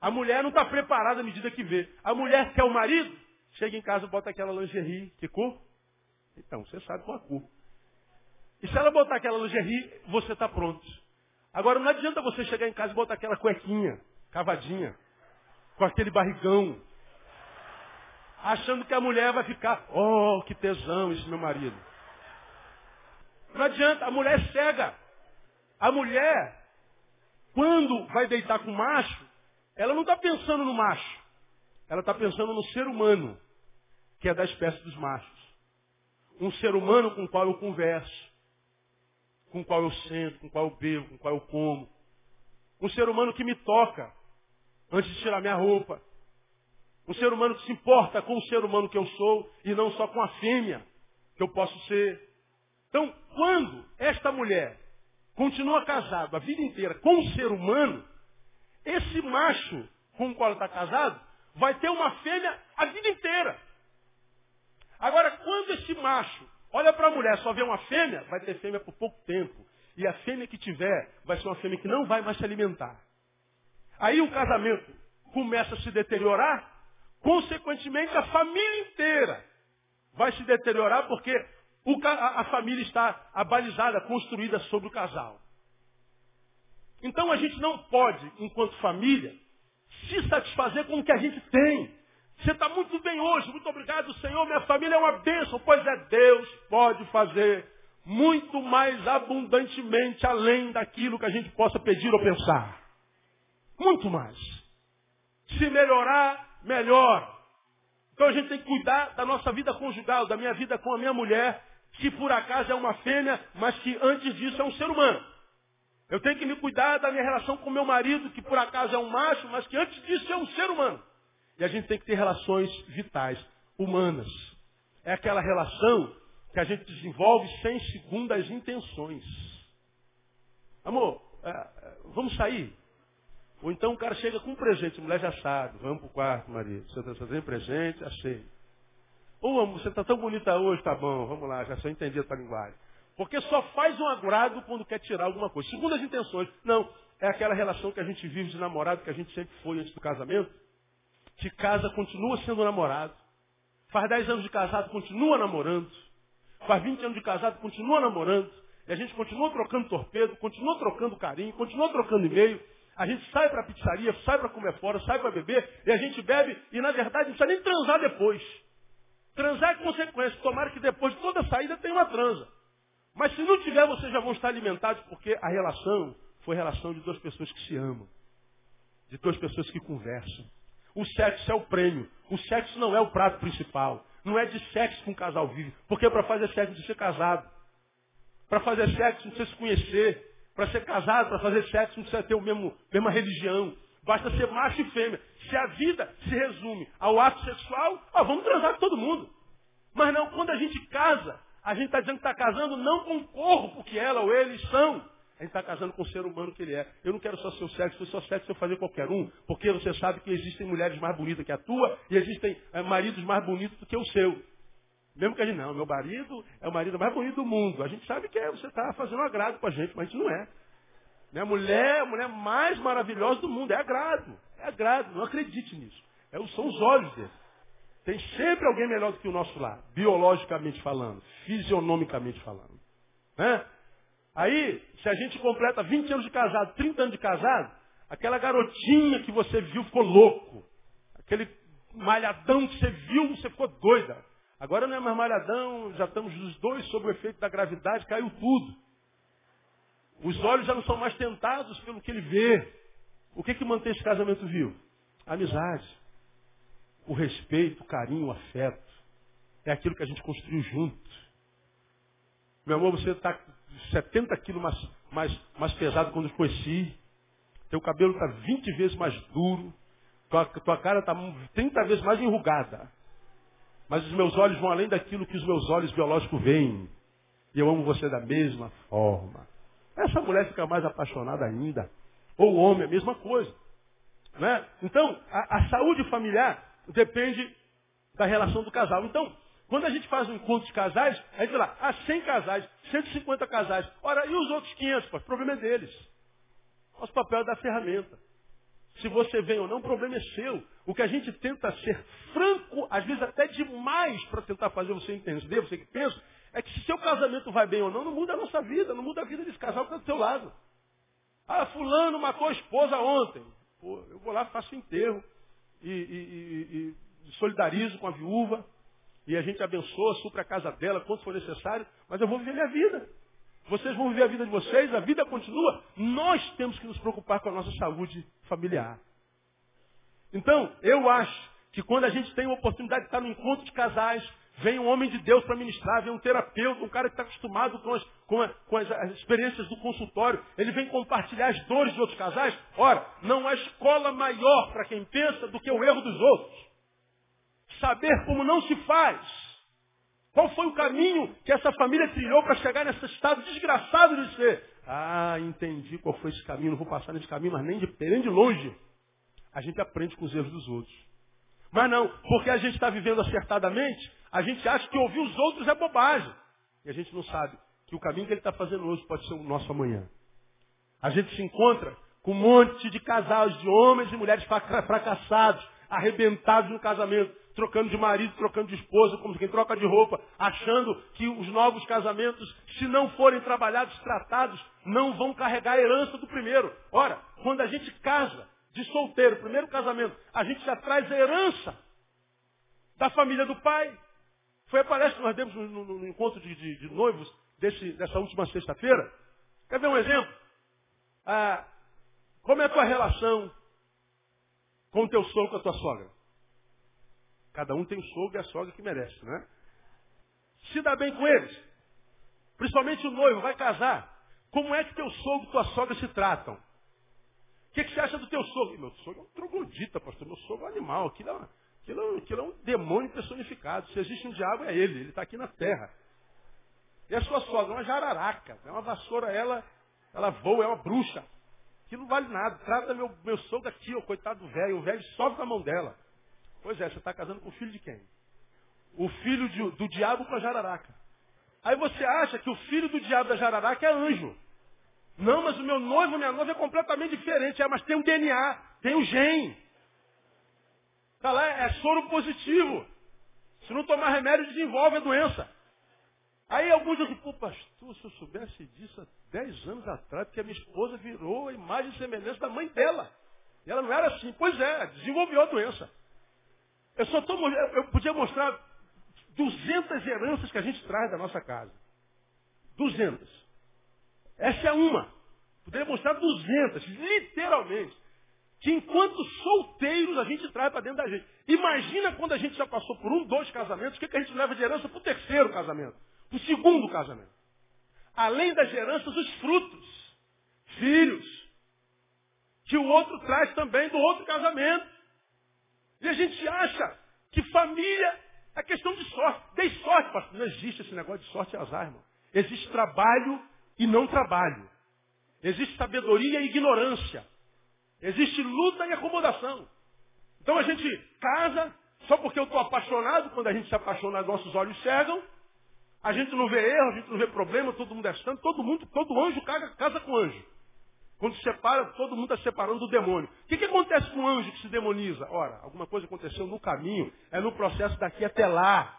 A mulher não está preparada à medida que vê. A mulher quer o marido, chega em casa, bota aquela lingerie. Que cor? Então, você sabe qual a cor. E se ela botar aquela lingerie, você está pronto. Agora, não adianta você chegar em casa e botar aquela cuequinha, cavadinha, com aquele barrigão, achando que a mulher vai ficar, oh, que tesão esse meu marido. Não adianta, a mulher é cega. A mulher, quando vai deitar com o macho, ela não está pensando no macho. Ela está pensando no ser humano, que é da espécie dos machos. Um ser humano com o qual eu converso, com o qual eu sento, com o qual eu bebo, com o qual eu como. Um ser humano que me toca antes de tirar minha roupa. Um ser humano que se importa com o ser humano que eu sou e não só com a fêmea que eu posso ser. Então, quando esta mulher continua casada a vida inteira com um ser humano, esse macho com o qual ela está casado vai ter uma fêmea a vida inteira. Agora, quando esse macho olha para a mulher só vê uma fêmea, vai ter fêmea por pouco tempo. E a fêmea que tiver vai ser uma fêmea que não vai mais se alimentar. Aí o casamento começa a se deteriorar, consequentemente a família inteira vai se deteriorar porque a, a família está abalizada, construída sobre o casal. Então a gente não pode, enquanto família, se satisfazer com o que a gente tem. Você está muito bem hoje, muito obrigado, Senhor, minha família é uma bênção. Pois é, Deus pode fazer muito mais abundantemente além daquilo que a gente possa pedir ou pensar. Muito mais. Se melhorar, melhor. Então a gente tem que cuidar da nossa vida conjugal, da minha vida com a minha mulher, que por acaso é uma fêmea, mas que antes disso é um ser humano. Eu tenho que me cuidar da minha relação com meu marido, que por acaso é um macho, mas que antes disso é um ser humano. E a gente tem que ter relações vitais, humanas. É aquela relação que a gente desenvolve sem segundas intenções. Amor, é, é, vamos sair? Ou então o cara chega com um presente, a mulher já sabe, vamos para o quarto, marido. Você está fazendo presente, achei. Ô, amor, você está tão bonita hoje, tá bom, vamos lá, já só entendi a tua linguagem. Porque só faz um agrado quando quer tirar alguma coisa. Segundo as intenções. Não, é aquela relação que a gente vive de namorado, que a gente sempre foi antes do casamento. Que casa, continua sendo namorado. Faz 10 anos de casado, continua namorando. Faz 20 anos de casado, continua namorando. E a gente continua trocando torpedo, continua trocando carinho, continua trocando e-mail. A gente sai para pizzaria, sai para comer fora, sai para beber, e a gente bebe, e na verdade não precisa nem transar depois. Transar é consequência. Tomara que depois de toda saída tenha uma transa. Mas se não tiver, vocês já vão estar alimentados, porque a relação foi relação de duas pessoas que se amam. De duas pessoas que conversam. O sexo é o prêmio. O sexo não é o prato principal. Não é de sexo que um casal vive. Porque para fazer sexo precisa ser casado. Para fazer sexo não precisa se conhecer. Para ser casado, para fazer sexo não precisa ter a mesma religião. Basta ser macho e fêmea. Se a vida se resume ao ato sexual, ó, vamos transar com todo mundo. Mas não, quando a gente casa, a gente está dizendo que está casando não com o corpo que ela ou eles são. A gente está casando com o ser humano que ele é. Eu não quero só seu sexo, se só sexo eu fazer qualquer um, porque você sabe que existem mulheres mais bonitas que a tua e existem é, maridos mais bonitos do que o seu. Mesmo que a gente, não, meu marido é o marido mais bonito do mundo. A gente sabe que é, você está fazendo um agrado com a gente, mas gente não é. Minha mulher, a mulher mais maravilhosa do mundo, é agrado. É agrado, não acredite nisso. É, são os olhos dele. Tem sempre alguém melhor do que o nosso lar, biologicamente falando, fisionomicamente falando. Né? Aí, se a gente completa 20 anos de casado, 30 anos de casado, aquela garotinha que você viu ficou louco. Aquele malhadão que você viu, você ficou doida. Agora não é mais malhadão, já estamos os dois sob o efeito da gravidade, caiu tudo. Os olhos já não são mais tentados pelo que ele vê. O que, que mantém esse casamento vivo? Amizade o respeito, o carinho, o afeto. É aquilo que a gente construiu junto. Meu amor, você está 70 quilos mais, mais, mais pesado quando eu conheci. Teu cabelo está 20 vezes mais duro. Tua, tua cara está 30 vezes mais enrugada. Mas os meus olhos vão além daquilo que os meus olhos biológicos veem. E eu amo você da mesma forma. Essa mulher fica mais apaixonada ainda. Ou o homem, a mesma coisa. Né? Então, a, a saúde familiar depende da relação do casal. Então, quando a gente faz um encontro de casais, a gente lá, ah, 100 casais, 150 casais. Ora, e os outros 500? o problema é deles. Nosso papel é dar ferramenta. Se você vem ou não, o problema é seu. O que a gente tenta ser franco, às vezes até demais, para tentar fazer você entender, você que pensa, é que se seu casamento vai bem ou não, não muda a nossa vida, não muda a vida desse casal que está do seu lado. Ah, fulano matou a esposa ontem. Pô, eu vou lá, faço enterro e, e, e, e solidarizo com a viúva e a gente abençoa, supra a casa dela, quanto for necessário, mas eu vou viver minha vida. Vocês vão viver a vida de vocês, a vida continua. Nós temos que nos preocupar com a nossa saúde familiar. Então, eu acho que quando a gente tem a oportunidade de estar no encontro de casais, vem um homem de Deus para ministrar, vem um terapeuta, um cara que está acostumado com, as, com, a, com as, as, experiências do consultório, ele vem compartilhar as dores de outros casais. Ora, não há escola maior para quem pensa do que o erro dos outros. Saber como não se faz. Qual foi o caminho que essa família trilhou para chegar nesse estado desgraçado de ser? Ah, entendi qual foi esse caminho, não vou passar nesse caminho, mas nem de, nem de longe. A gente aprende com os erros dos outros. Mas não, porque a gente está vivendo acertadamente, a gente acha que ouvir os outros é bobagem. E a gente não sabe que o caminho que ele está fazendo hoje pode ser o nosso amanhã. A gente se encontra com um monte de casais, de homens e mulheres fracassados, arrebentados no casamento, trocando de marido, trocando de esposa, como quem troca de roupa, achando que os novos casamentos, se não forem trabalhados, tratados, não vão carregar a herança do primeiro. Ora, quando a gente casa de solteiro, primeiro casamento, a gente já traz a herança da família do pai. Foi a palestra que nós demos no, no, no encontro de, de, de noivos desse, dessa última sexta-feira. Quer ver um exemplo? Ah, como é a tua relação com o teu sogro, com a tua sogra? Cada um tem o sogro e a sogra que merece, né? Se dá bem com eles. Principalmente o noivo, vai casar. Como é que teu sogro e tua sogra se tratam? O que, que, você acha do teu sogro? Meu sogro é um troglodita, pastor. Meu sogro é um animal. Aquilo é, aquilo, é, aquilo é um demônio personificado. Se existe um diabo, é ele. Ele está aqui na terra. E a sua sogra é uma jararaca. É uma vassoura, ela, ela voa, é uma bruxa. Aquilo não vale nada. Trata meu, meu sogro aqui, o coitado do velho. O velho sobe na mão dela. Pois é, você está casando com o filho de quem? O filho de, do diabo com a jararaca. Aí você acha que o filho do diabo da jararaca é anjo. Não, mas o meu noivo, minha noiva é completamente diferente. É, mas tem o DNA, tem o gene. Está lá, é soro positivo. Se não tomar remédio, desenvolve a doença. Aí alguns dizem, pô, pastor, se eu soubesse disso há 10 anos atrás, porque a minha esposa virou a imagem e semelhança da mãe dela. E ela não era assim. Pois é, desenvolveu a doença. Eu só tô, eu podia mostrar 200 heranças que a gente traz da nossa casa. 200. Essa é uma. Poderia mostrar 200, literalmente. Que enquanto solteiros a gente traz para dentro da gente. Imagina quando a gente já passou por um, dois casamentos, o que, que a gente leva de herança para o terceiro casamento, para o segundo casamento. Além das heranças, os frutos, filhos, que o outro traz também do outro casamento. E a gente acha que família é questão de sorte. Dei sorte, pastor. Não existe esse negócio de sorte e azar, irmão. Existe trabalho e não trabalho. Existe sabedoria e ignorância. Existe luta e acomodação. Então a gente casa só porque eu estou apaixonado. Quando a gente se apaixona, nossos olhos cegam. A gente não vê erro, a gente não vê problema, todo mundo é santo. Todo mundo, todo anjo casa com anjo. Quando se separa, todo mundo está separando do demônio. O que, que acontece com o anjo que se demoniza? Ora, alguma coisa aconteceu no caminho, é no processo daqui até lá.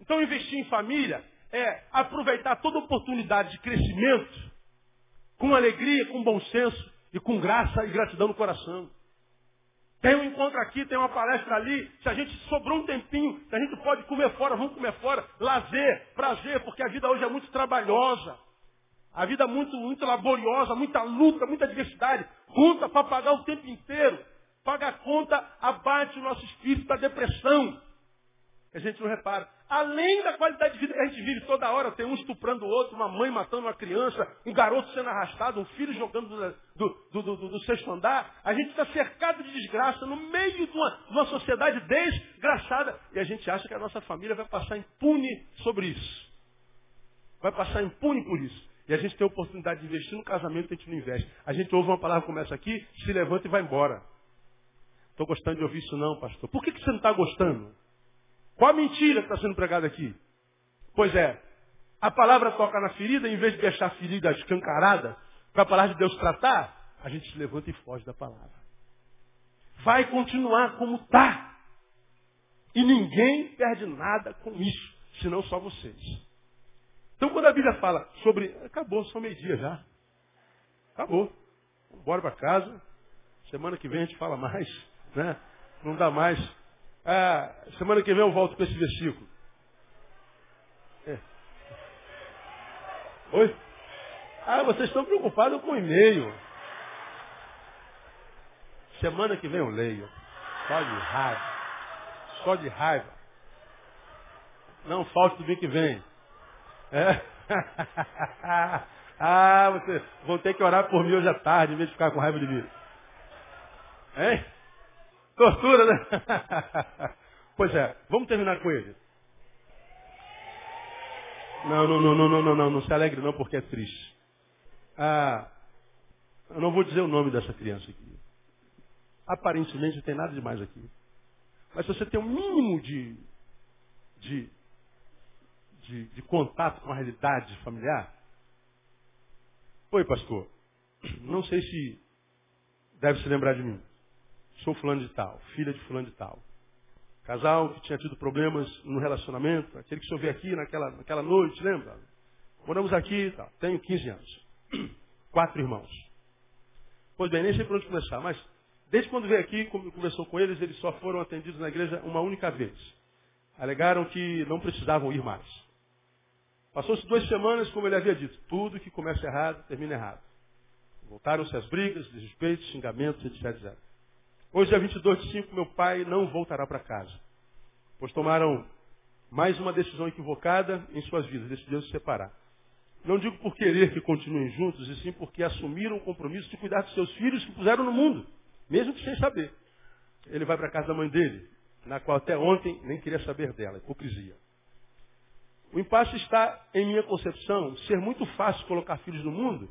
Então, investir em família é aproveitar toda oportunidade de crescimento com alegria, com bom senso e com graça e gratidão no coração. Tem um encontro aqui, tem uma palestra ali. Se a gente sobrou um tempinho, se a gente pode comer fora, vamos comer fora. Lazer, prazer, porque a vida hoje é muito trabalhosa. A vida é muito, muito laboriosa, muita luta, muita diversidade. Conta para pagar o tempo inteiro. Paga a conta, abate o nosso espírito da depressão. A gente não repara. Além da qualidade de vida que a gente vive toda hora, tem um estuprando o outro, uma mãe matando uma criança, um garoto sendo arrastado, um filho jogando do, do, do, do, sexto andar. A gente está cercado de desgraça no meio de uma, de uma sociedade desgraçada. E a gente acha que a nossa família vai passar impune sobre isso. Vai passar impune por isso. E a gente tem a oportunidade de investir no casamento a gente não investe. A gente ouve uma palavra como essa aqui, se levanta e vai embora. Estou gostando de ouvir isso não, pastor. Por que, que você não está gostando? Qual a mentira que está sendo pregada aqui? Pois é, a palavra toca na ferida, em vez de deixar a ferida escancarada, para a palavra de Deus tratar, a gente se levanta e foge da palavra. vai continuar como está. E ninguém perde nada com isso, senão só vocês. Então quando a Bíblia fala sobre. Acabou, só meio-dia já. Acabou. Bora para casa. Semana que vem a gente fala mais. Né? Não dá mais. Ah, semana que vem eu volto com esse versículo. É. Oi? Ah, vocês estão preocupados com o e-mail. Semana que vem eu leio. Só de raiva. Só de raiva. Não falte do bem que vem. É? ah, vocês vão ter que orar por mim hoje à tarde, em vez de ficar com raiva de mim. Hein? Tortura, né? pois é, vamos terminar com ele. Não, não, não, não, não, não, não, não se alegre não, porque é triste. Ah, eu não vou dizer o nome dessa criança aqui. Aparentemente não tem nada demais aqui. Mas se você tem um mínimo de, de, de, de contato com a realidade familiar. Oi, pastor. Não sei se deve se lembrar de mim. Sou fulano de tal, filha de fulano de tal. Casal que tinha tido problemas no relacionamento, aquele que veio aqui naquela, naquela noite, lembra? Moramos aqui, tal. tenho 15 anos. Quatro irmãos. Pois bem, nem sei por onde começar, mas desde quando veio aqui, conversou com eles, eles só foram atendidos na igreja uma única vez. Alegaram que não precisavam ir mais. Passou-se duas semanas, como ele havia dito, tudo que começa errado, termina errado. Voltaram-se as brigas, desrespeitos, xingamentos, etc, etc. Hoje, dia 22 de 5, meu pai não voltará para casa. Pois tomaram mais uma decisão equivocada em suas vidas, decidiram se separar. Não digo por querer que continuem juntos, e sim porque assumiram o compromisso de cuidar dos seus filhos que puseram no mundo, mesmo que sem saber. Ele vai para a casa da mãe dele, na qual até ontem nem queria saber dela, hipocrisia. O impasse está, em minha concepção, ser muito fácil colocar filhos no mundo,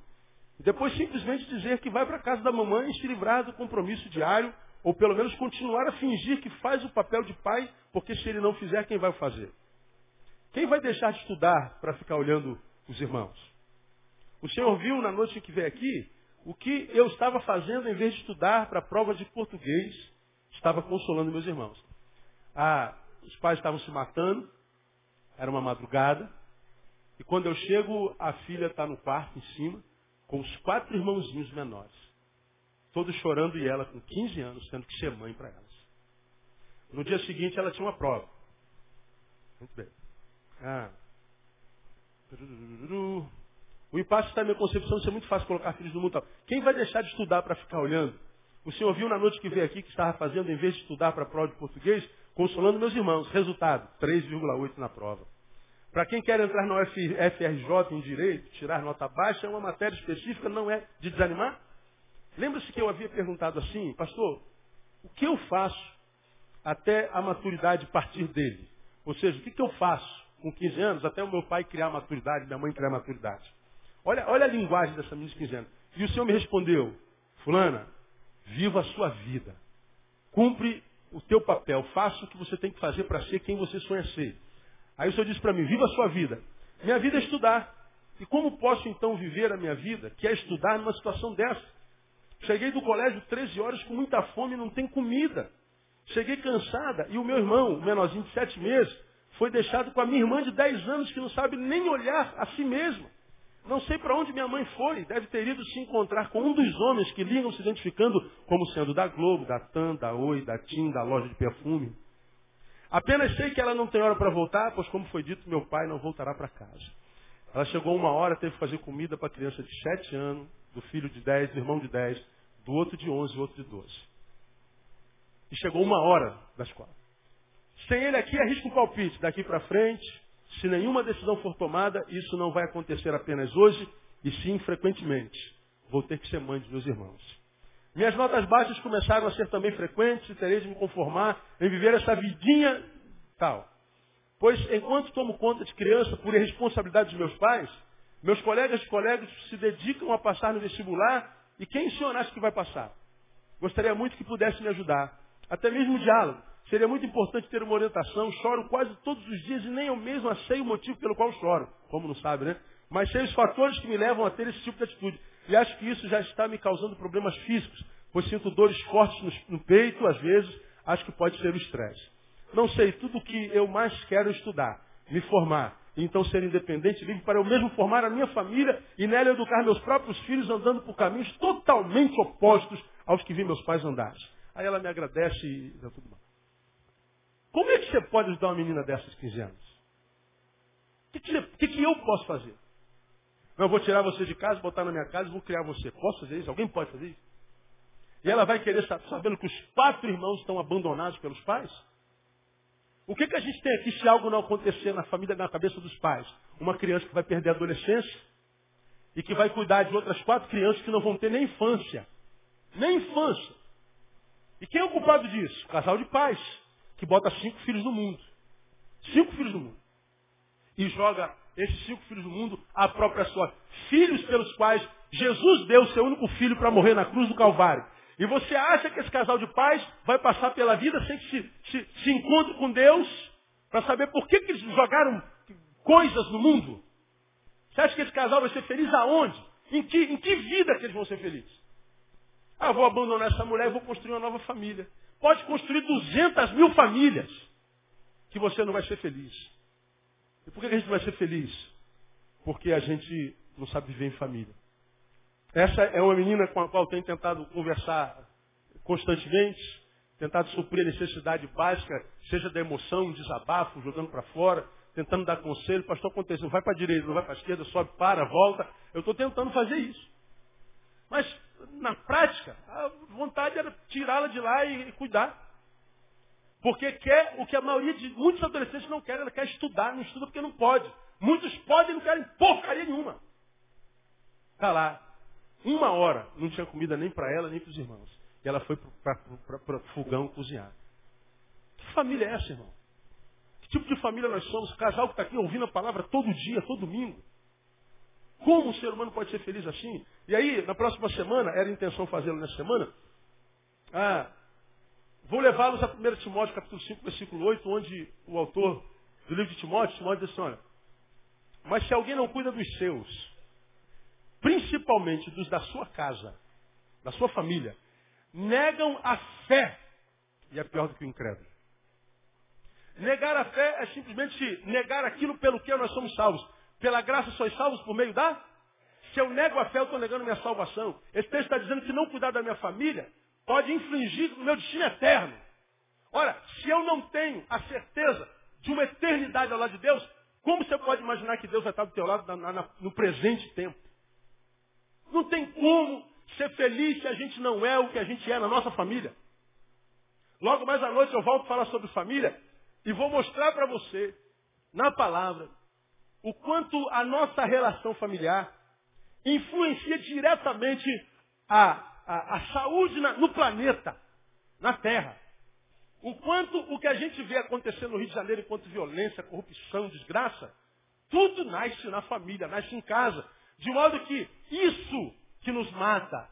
e depois simplesmente dizer que vai para a casa da mamãe e se livrar do compromisso diário ou pelo menos continuar a fingir que faz o papel de pai, porque se ele não fizer, quem vai fazer? Quem vai deixar de estudar para ficar olhando os irmãos? O Senhor viu na noite que veio aqui o que eu estava fazendo em vez de estudar para a prova de português, estava consolando meus irmãos. Ah, os pais estavam se matando, era uma madrugada, e quando eu chego, a filha está no quarto em cima, com os quatro irmãozinhos menores todos chorando e ela com 15 anos tendo que ser mãe para elas. No dia seguinte ela tinha uma prova. Muito bem. Ah. O impasse está na minha concepção de ser muito fácil colocar filhos no mundo. Quem vai deixar de estudar para ficar olhando? O senhor viu na noite que veio aqui que estava fazendo, em vez de estudar para a prova de português, consolando meus irmãos. Resultado, 3,8 na prova. Para quem quer entrar no FRJ em Direito, tirar nota baixa, é uma matéria específica, não é de desanimar? Lembra-se que eu havia perguntado assim, pastor, o que eu faço até a maturidade partir dele? Ou seja, o que, que eu faço com 15 anos até o meu pai criar maturidade, minha mãe criar maturidade? Olha, olha a linguagem dessa menina de 15 anos. E o Senhor me respondeu, fulana, viva a sua vida. Cumpre o teu papel, faça o que você tem que fazer para ser quem você sonha ser. Aí o Senhor disse para mim, viva a sua vida. Minha vida é estudar. E como posso então viver a minha vida, que é estudar numa situação dessa? Cheguei do colégio 13 horas com muita fome, não tem comida. Cheguei cansada e o meu irmão, o menorzinho de 7 meses, foi deixado com a minha irmã de 10 anos que não sabe nem olhar a si mesma. Não sei para onde minha mãe foi. Deve ter ido se encontrar com um dos homens que ligam se identificando como sendo da Globo, da TAM, da Oi, da TIM, da loja de perfume. Apenas sei que ela não tem hora para voltar, pois como foi dito, meu pai não voltará para casa. Ela chegou uma hora, teve que fazer comida para a criança de 7 anos, do filho de 10, do irmão de 10, do outro de 11 e outro de 12. E chegou uma hora da escola. Sem ele aqui, arrisca um palpite. Daqui para frente, se nenhuma decisão for tomada, isso não vai acontecer apenas hoje, e sim frequentemente. Vou ter que ser mãe dos meus irmãos. Minhas notas baixas começaram a ser também frequentes e terei de me conformar em viver essa vidinha tal. Pois enquanto tomo conta de criança por irresponsabilidade dos meus pais, meus colegas e colegas se dedicam a passar no vestibular e quem o senhor acha que vai passar? Gostaria muito que pudesse me ajudar. Até mesmo o diálogo. Seria muito importante ter uma orientação. Choro quase todos os dias e nem eu mesmo sei o motivo pelo qual choro. Como não sabe, né? Mas sei os fatores que me levam a ter esse tipo de atitude. E acho que isso já está me causando problemas físicos. pois sinto dores fortes no, no peito, às vezes, acho que pode ser o estresse. Não sei, tudo o que eu mais quero é estudar, me formar, e então ser independente, livre, para eu mesmo formar a minha família e nela educar meus próprios filhos andando por caminhos totalmente opostos aos que vi meus pais andarem. Aí ela me agradece e dá tudo bom. Como é que você pode ajudar uma menina dessas 15 anos? O que, que, que, eu posso fazer? Eu vou tirar você de casa, botar na minha casa e vou criar você. Posso fazer isso? Alguém pode fazer isso? E ela vai querer estar sabendo que os quatro irmãos estão abandonados pelos pais? O que, que a gente tem aqui se algo não acontecer na família, na cabeça dos pais? Uma criança que vai perder a adolescência e que vai cuidar de outras quatro crianças que não vão ter nem infância. Nem infância. E quem é o culpado disso? O casal de pais, que bota cinco filhos no mundo. Cinco filhos no mundo. E joga esses cinco filhos do mundo à própria sorte. Filhos pelos quais Jesus deu seu único filho para morrer na cruz do Calvário. E você acha que esse casal de pais vai passar pela vida sem que se, se, se encontre com Deus para saber por que, que eles jogaram coisas no mundo? Você acha que esse casal vai ser feliz aonde? Em que, em que vida que eles vão ser felizes? Ah, vou abandonar essa mulher e vou construir uma nova família. Pode construir 200 mil famílias que você não vai ser feliz. E por que a gente vai ser feliz? Porque a gente não sabe viver em família. Essa é uma menina com a qual tenho tentado conversar constantemente, tentado suprir a necessidade básica, seja da emoção, um desabafo, jogando para fora, tentando dar conselho, pastor, aconteceu, vai para a direita, não vai para a esquerda, sobe, para, volta. Eu estou tentando fazer isso. Mas, na prática, a vontade era tirá-la de lá e, e cuidar. Porque quer o que a maioria de muitos adolescentes não querem, ela quer estudar, não estuda porque não pode. Muitos podem e não querem porcaria nenhuma. Está lá, uma hora não tinha comida nem para ela, nem para os irmãos. E ela foi para o fogão cozinhar. Que família é essa, irmão? Que tipo de família nós somos? Casal que está aqui ouvindo a palavra todo dia, todo domingo. Como um ser humano pode ser feliz assim? E aí, na próxima semana, era a intenção fazê-lo nessa semana, ah, vou levá-los a 1 Timóteo, capítulo 5, versículo 8, onde o autor do livro de Timóteo, Timóteo diz assim, olha, mas se alguém não cuida dos seus, principalmente dos da sua casa, da sua família, negam a fé. E é pior do que o incrédulo. Negar a fé é simplesmente negar aquilo pelo que nós somos salvos. Pela graça sois salvos por meio da? Se eu nego a fé, eu estou negando minha salvação. Esse texto está dizendo que não cuidar da minha família pode infligir no meu destino eterno. Ora, se eu não tenho a certeza de uma eternidade ao lado de Deus, como você pode imaginar que Deus vai estar do teu lado no presente tempo? Não tem como ser feliz se a gente não é o que a gente é na nossa família. Logo mais à noite eu volto falar sobre família e vou mostrar para você, na palavra, o quanto a nossa relação familiar influencia diretamente a, a, a saúde na, no planeta, na Terra. O quanto o que a gente vê acontecer no Rio de Janeiro enquanto violência, corrupção, desgraça, tudo nasce na família, nasce em casa. De modo que isso que nos mata,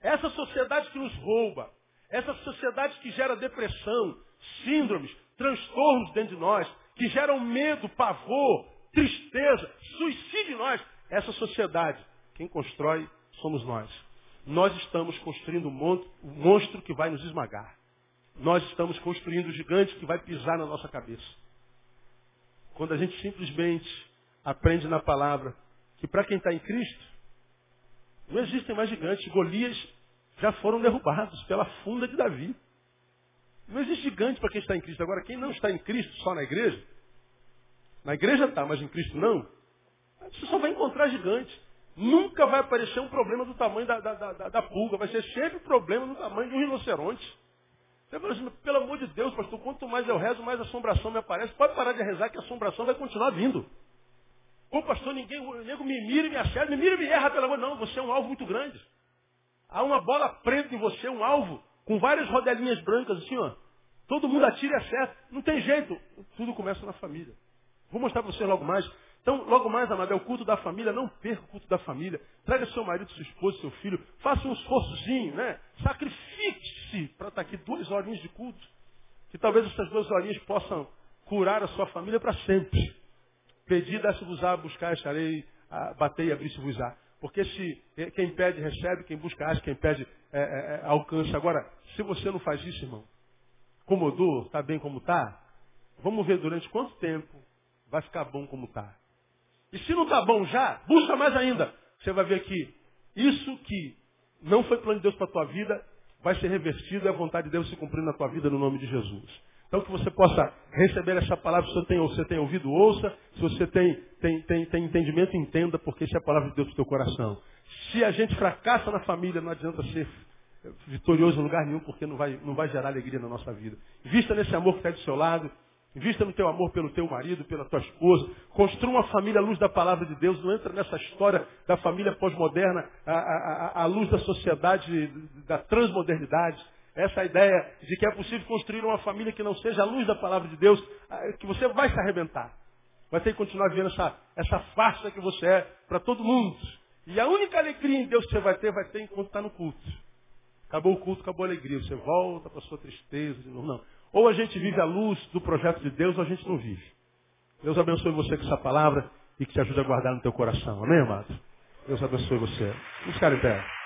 essa sociedade que nos rouba, essa sociedade que gera depressão, síndromes, transtornos dentro de nós, que geram medo, pavor, tristeza, suicídio em nós, essa sociedade, quem constrói somos nós. Nós estamos construindo um monstro que vai nos esmagar. Nós estamos construindo um gigante que vai pisar na nossa cabeça. Quando a gente simplesmente aprende na palavra que para quem está em Cristo, não existem mais gigantes. Golias já foram derrubados pela funda de Davi. Não existe gigante para quem está em Cristo. Agora, quem não está em Cristo, só na igreja, na igreja está, mas em Cristo não, você só vai encontrar gigante. Nunca vai aparecer um problema do tamanho da, da, da, da pulga. Vai ser sempre problema do tamanho de um rinoceronte. Você fala assim, pelo amor de Deus, pastor, quanto mais eu rezo, mais assombração me aparece. Pode parar de rezar que a assombração vai continuar vindo. Ô pastor, ninguém, o nego me mira e me acerta, me mira e me erra, pelo amor Não, você é um alvo muito grande. Há uma bola preta em você, um alvo, com várias rodelinhas brancas, assim, ó. Todo mundo atira e acerta. Não tem jeito. Tudo começa na família. Vou mostrar para você logo mais. Então, logo mais, amado, é o culto da família. Não perca o culto da família. Traga seu marido, sua esposa, seu filho. Faça um esforçozinho, né? Sacrifique-se para estar aqui duas horinhas de culto. Que talvez essas duas horinhas possam curar a sua família para sempre. Pedi, desse-vos-á, buscar, acharei, bater e abrir-se-vos-á. Porque se quem pede, recebe, quem busca, acha, quem pede, é, é, alcança. Agora, se você não faz isso, irmão, incomodou, está bem como está, vamos ver durante quanto tempo vai ficar bom como está. E se não está bom já, busca mais ainda. Você vai ver que isso que não foi plano de Deus para a tua vida, vai ser revertido e a vontade de Deus se cumprir na tua vida no nome de Jesus. Então que você possa receber essa palavra, se você tem, você tem ouvido, ouça. Se você tem, tem, tem, tem entendimento, entenda, porque isso é a palavra de Deus para o teu coração. Se a gente fracassa na família, não adianta ser vitorioso em lugar nenhum, porque não vai, não vai gerar alegria na nossa vida. Vista nesse amor que está do seu lado, Invista no teu amor pelo teu marido, pela tua esposa. Construa uma família à luz da palavra de Deus. Não entra nessa história da família pós-moderna, à luz da sociedade, da transmodernidade. Essa ideia de que é possível construir uma família que não seja a luz da palavra de Deus, que você vai se arrebentar. Vai ter que continuar vivendo essa, essa farsa que você é para todo mundo. E a única alegria em Deus que você vai ter, vai ter enquanto está no culto. Acabou o culto, acabou a alegria. Você volta para sua tristeza de novo. Não. Ou a gente vive a luz do projeto de Deus, ou a gente não vive. Deus abençoe você com essa palavra e que te ajude a guardar no teu coração. Amém, amado? Deus abençoe você. Vamos ficar em pé.